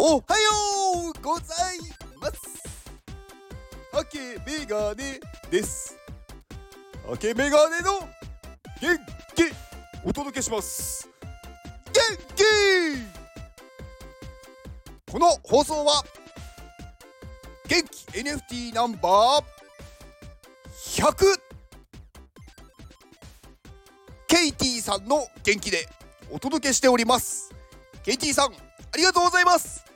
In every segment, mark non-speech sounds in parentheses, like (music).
おはようございます。ハケメガネです。ハケメガネの元気？お届けします。元気。この放送は元気。NFT ナンバー100ケイティさんの元気で。お届けしております。ケイティさんありがとうございます。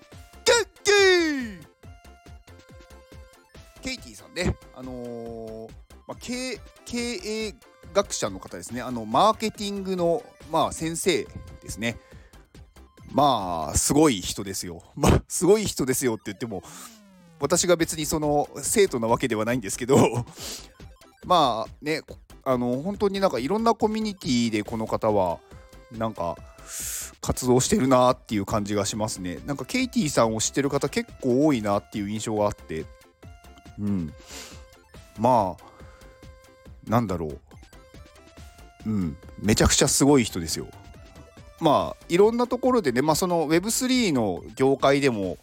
ケイティさんねあのーまあ、経営学者の方ですね。あのマーケティングのまあ先生ですね。まあすごい人ですよ。(laughs) まあすごい人ですよって言っても私が別にその生徒なわけではないんですけど (laughs) まあねあの本当になんかいろんなコミュニティでこの方はなんか活動してるなっていう感じがしますね。なんかケイティさんを知ってる方結構多いなっていう印象があって。うん。まあなんだろう。うん。めちゃくちゃすごい人ですよ。まあいろんなところでねまあその Web3 の業界でも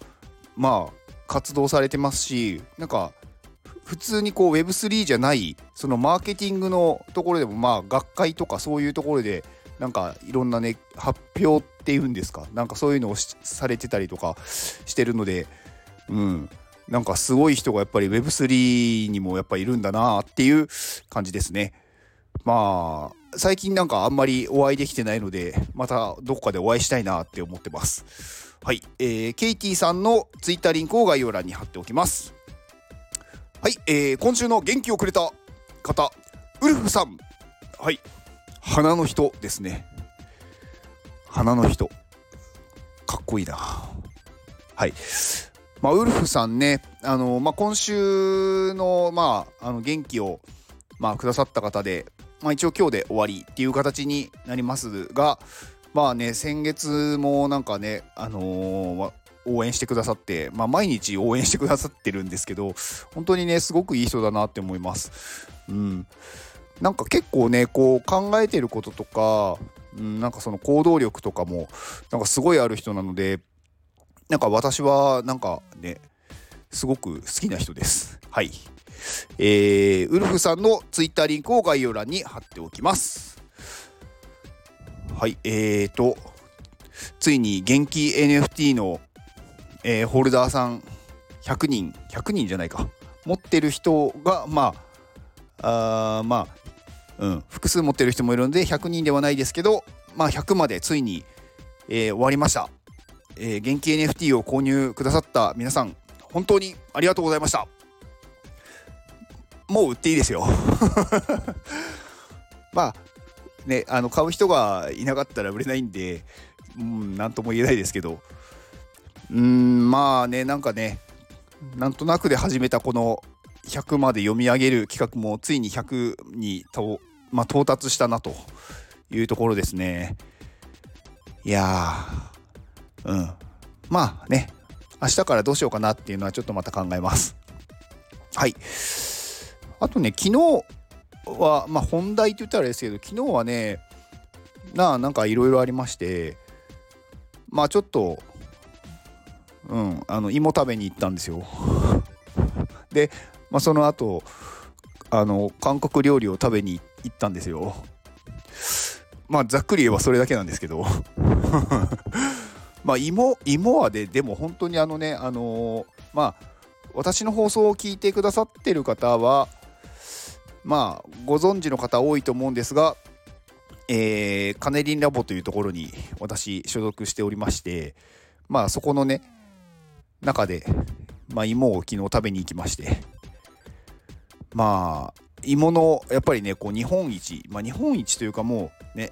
まあ活動されてますしなんか普通にこう Web3 じゃないそのマーケティングのところでもまあ学会とかそういうところでなんかいろんなね発表っていうんですか？なんかそういうのをされてたりとかしてるのでうんなんかすごい人がやっぱり Web3 にもやっぱいるんだなっていう感じですね。まあ最近なんかあんまりお会いできてないのでまたどこかでお会いしたいなって思ってます。はい、えー、ケイティさんの Twitter リンクを概要欄に貼っておきます。はい、えー、今週の元気をくれた方ウルフさんはい花の人ですね花の人かっこいいなはいまあ、ウルフさんね、あのまあ、今週の,、まあ、あの元気を、まあ、くださった方で、まあ、一応今日で終わりっていう形になりますが、まあね、先月もなんかね、あのー、応援してくださって、まあ、毎日応援してくださってるんですけど、本当にね、すごくいい人だなって思います。うん。なんか結構ね、こう考えてることとか、うん、なんかその行動力とかも、なんかすごいある人なので、なんか私はなんかね、すごく好きな人です。はい。えー、ウルフさんのツイッターリンクを概要欄に貼っておきます。はい、えーと、ついに元気 NFT の、えー、ホルダーさん100人、100人じゃないか、持ってる人が、まあ、あまあ、うん、複数持ってる人もいるので100人ではないですけど、まあ、100までついに、えー、終わりました。えー、元気 NFT を購入くださった皆さん本当にありがとうございました。もう売っていいですよ。(laughs) まあねあの買う人がいなかったら売れないんでうん何とも言えないですけど。うんまあねなんかねなんとなくで始めたこの100まで読み上げる企画もついに100に、まあ、到達したなというところですねいやうん。まあね、明日からどうしようかなっていうのはちょっとまた考えます。はい。あとね、昨日は、まあ本題って言ったらあれですけど、昨日はね、なあ、なんかいろいろありまして、まあちょっと、うん、あの、芋食べに行ったんですよ。で、まあその後、あの、韓国料理を食べに行ったんですよ。(laughs) まあざっくり言えばそれだけなんですけど (laughs) まあ芋芋はででも本当にあのねあのー、まあ私の放送を聞いてくださってる方はまあご存知の方多いと思うんですがえー、カネリンラボというところに私所属しておりましてまあそこのね中で、まあ、芋を昨日食べに行きましてまあ芋のやっぱりねこう日本一まあ日本一というかもうね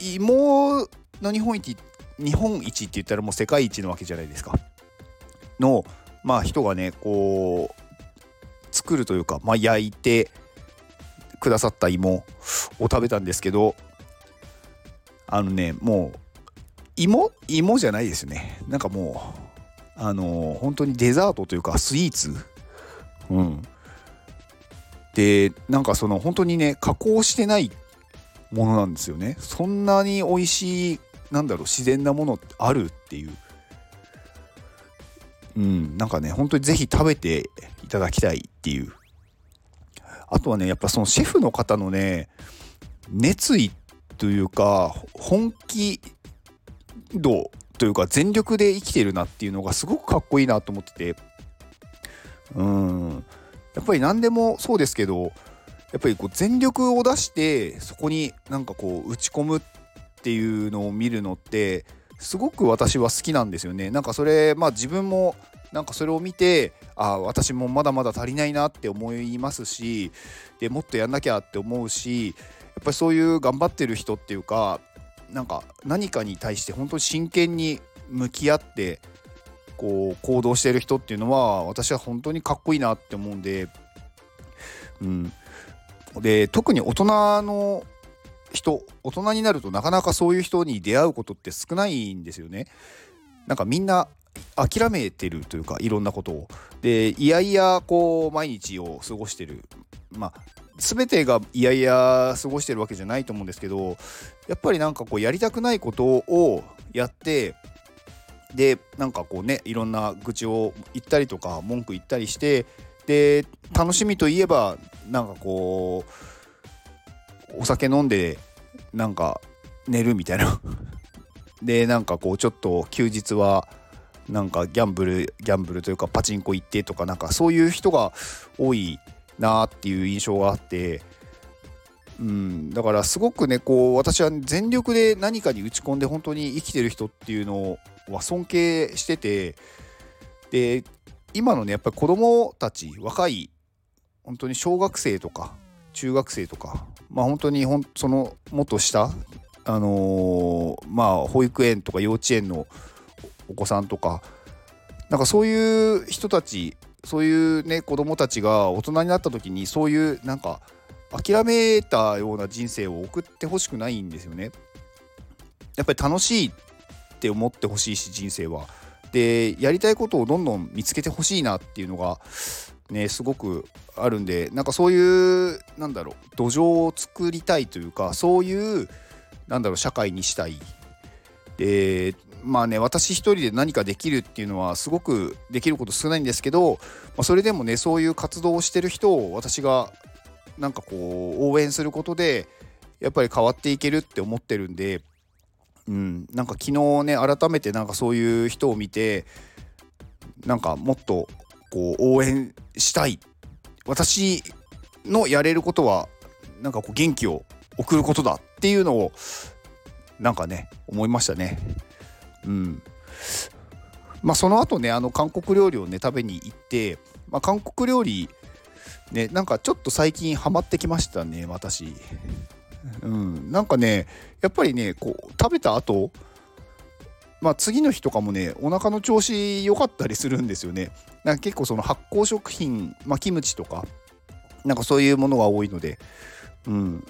芋の日本一日本一って言ったらもう世界一なわけじゃないですか。のまあ人がねこう作るというか、まあ、焼いてくださった芋を食べたんですけどあのねもう芋芋じゃないですよね。なんかもうあのー、本当にデザートというかスイーツ。うん。でなんかその本当にね加工してないものなんですよね。そんなに美味しいなんだろう自然なものあるっていう。うんなんかね本当にぜひ食べていただきたいっていう。あとはねやっぱそのシェフの方のね熱意というか本気度というか全力で生きてるなっていうのがすごくかっこいいなと思ってて。うん。やっぱり何でもそうですけどやっぱりこう全力を出してそこになんかこう打ち込むっていうのを見るのってすごく私は好きなんですよね。なんかそれまあ自分もなんかそれを見てあ私もまだまだ足りないなって思いますしでもっとやんなきゃって思うしやっぱりそういう頑張ってる人っていうかなんか何かに対して本当に真剣に向き合ってこう行動してる人っていうのは私は本当にかっこいいなって思うんで、うん、で特に大人の人大人になるとなかなかそういう人に出会うことって少ないんですよね。なんかみんな諦めてるというかいろんなことを。でいやいやこう毎日を過ごしてる。まあ全てがいやいや過ごしてるわけじゃないと思うんですけどやっぱりなんかこうやりたくないことをやってでなんかこうねいろんな愚痴を言ったりとか文句言ったりしてで楽しみといえばなんかこうお酒飲んでなんか寝るみたいな。(laughs) でなんかこうちょっと休日はなんかギャンブルギャンブルというかパチンコ行ってとかなんかそういう人が多いなっていう印象があってうん、だからすごくねこう私は全力で何かに打ち込んで本当に生きてる人っていうのをは尊敬しててで今のねやっぱり子供たち若い本当に小学生とか中学生とかまあ本当にほんそのもっと下あのー、まあ保育園とか幼稚園のお子さんとかなんかそういう人たちそういうね子供たちが大人になった時にそういうなんか諦めたような人生を送ってほしくないんですよね。やっぱり楽しいって思ってほしいし人生は。でやりたいことをどんどん見つけてほしいなっていうのがねすごくあるんでなんかそういうなんだろう土壌を作りたいというかそういうなんだろう社会にしたい。でまあね私一人で何かできるっていうのはすごくできること少ないんですけど、まあ、それでもねそういう活動をしてる人を私がなんかこう応援することでやっぱり変わっていけるって思ってるんで、うん、なんか昨日ね改めてなんかそういう人を見てなんかもっとこう応援したい私のやれることはなんかこう元気を送ることだっていうのをなんかね思いましたね。うん、まあその後ねあの韓国料理をね食べに行って、まあ、韓国料理ね、なんかちょっと最近ハマってきましたね、私。うん、なんかね、やっぱりね、こう、食べた後、まあ次の日とかもね、お腹の調子良かったりするんですよね。なんか結構その発酵食品、まあキムチとか、なんかそういうものが多いので、うん。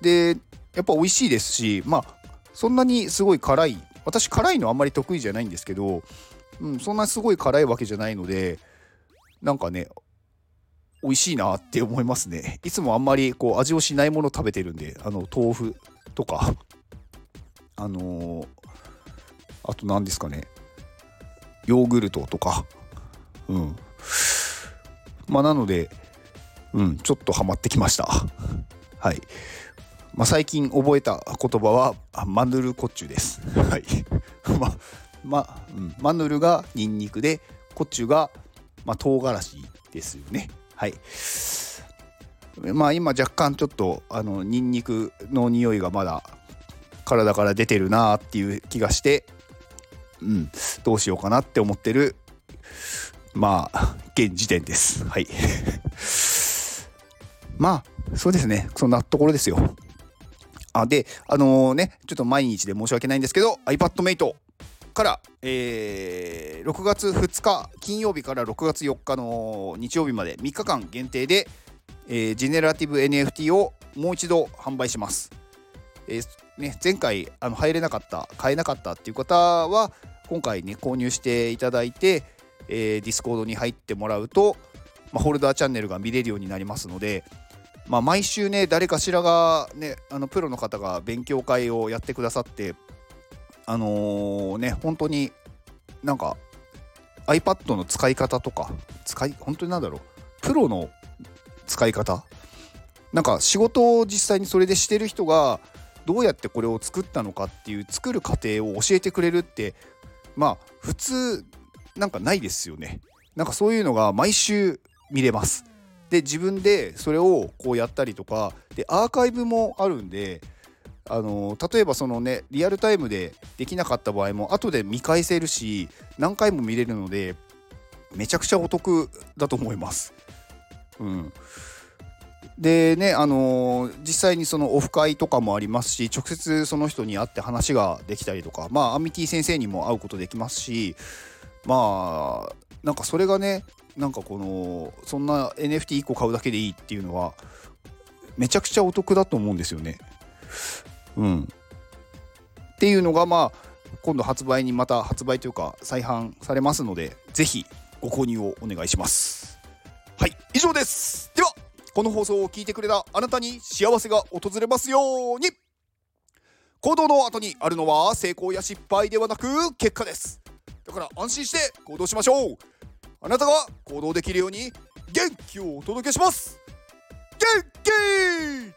で、やっぱ美味しいですし、まあ、そんなにすごい辛い、私辛いのあんまり得意じゃないんですけど、うん、そんなすごい辛いわけじゃないので、なんかね、美味しいなって思いますね。いつもあんまりこう味をしないもの食べてるんで、あの豆腐とか、あのー、あと何ですかね、ヨーグルトとか、うん。まあなので、うん、ちょっとハマってきました。はい。まあ、最近覚えた言葉はマヌルコッチュです。はい。(laughs) ま、ま、うん、マヌルがニンニクで、コッチュが、まあ、唐辛子ですよね。はい。まあ今若干ちょっとあのニンニクの匂いがまだ体から出てるなっていう気がしてうん。どうしようかなって思ってるまあ現時点です。はい。(laughs) まあそうですね。そんなところですよ。あであのー、ねちょっと毎日で申し訳ないんですけど iPadMate から、えー、6月2日金曜日から6月4日の日曜日まで3日間限定で、えー、ジェネラティブ NFT をもう一度販売します。えーね、前回あの入れなかった買えなかったっていう方は今回ね購入していただいて、えー、 Discord に入ってもらうと、まあ、ホルダーチャンネルが見れるようになりますので、まあ、毎週ね誰かしらがねあのプロの方が勉強会をやってくださってあのー、ね本当になんか iPad の使い方とか使い本当になんだろうプロの使い方？なんか仕事を実際にそれでしてる人がどうやってこれを作ったのかっていう作る過程を教えてくれるってまあ普通なんかないですよね。なんかそういうのが毎週見れます。で自分でそれをこうやったりとかでアーカイブもあるんであの例えばそのねリアルタイムでできなかった場合も後で見返せるし何回も見れるのでめちゃくちゃお得だと思います。うん、でねあのー、実際にそのオフ会とかもありますし直接その人に会って話ができたりとかまあアミティ先生にも会うことできますしまあなんかそれがねなんかこのそんな NFT1 個買うだけでいいっていうのはめちゃくちゃお得だと思うんですよね。うん、っていうのがまあ今度発売にまた発売というか再販されますので是非ご購入をお願いします。はい以上です。ではこの放送を聞いてくれたあなたに幸せが訪れますように。行動の後にあるのは成功や失敗ではなく結果です。だから安心して行動しましょう。あなたが行動できるように元気をお届けします。元気